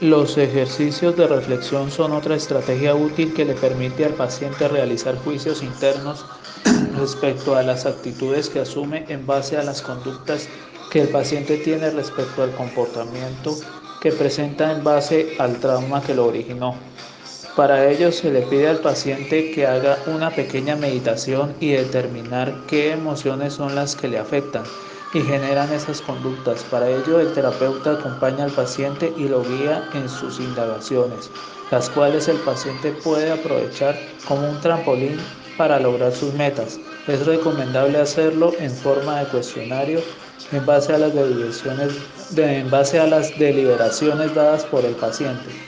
Los ejercicios de reflexión son otra estrategia útil que le permite al paciente realizar juicios internos respecto a las actitudes que asume en base a las conductas que el paciente tiene respecto al comportamiento que presenta en base al trauma que lo originó. Para ello se le pide al paciente que haga una pequeña meditación y determinar qué emociones son las que le afectan y generan esas conductas. Para ello el terapeuta acompaña al paciente y lo guía en sus indagaciones, las cuales el paciente puede aprovechar como un trampolín para lograr sus metas. Es recomendable hacerlo en forma de cuestionario en base a las deliberaciones, en base a las deliberaciones dadas por el paciente.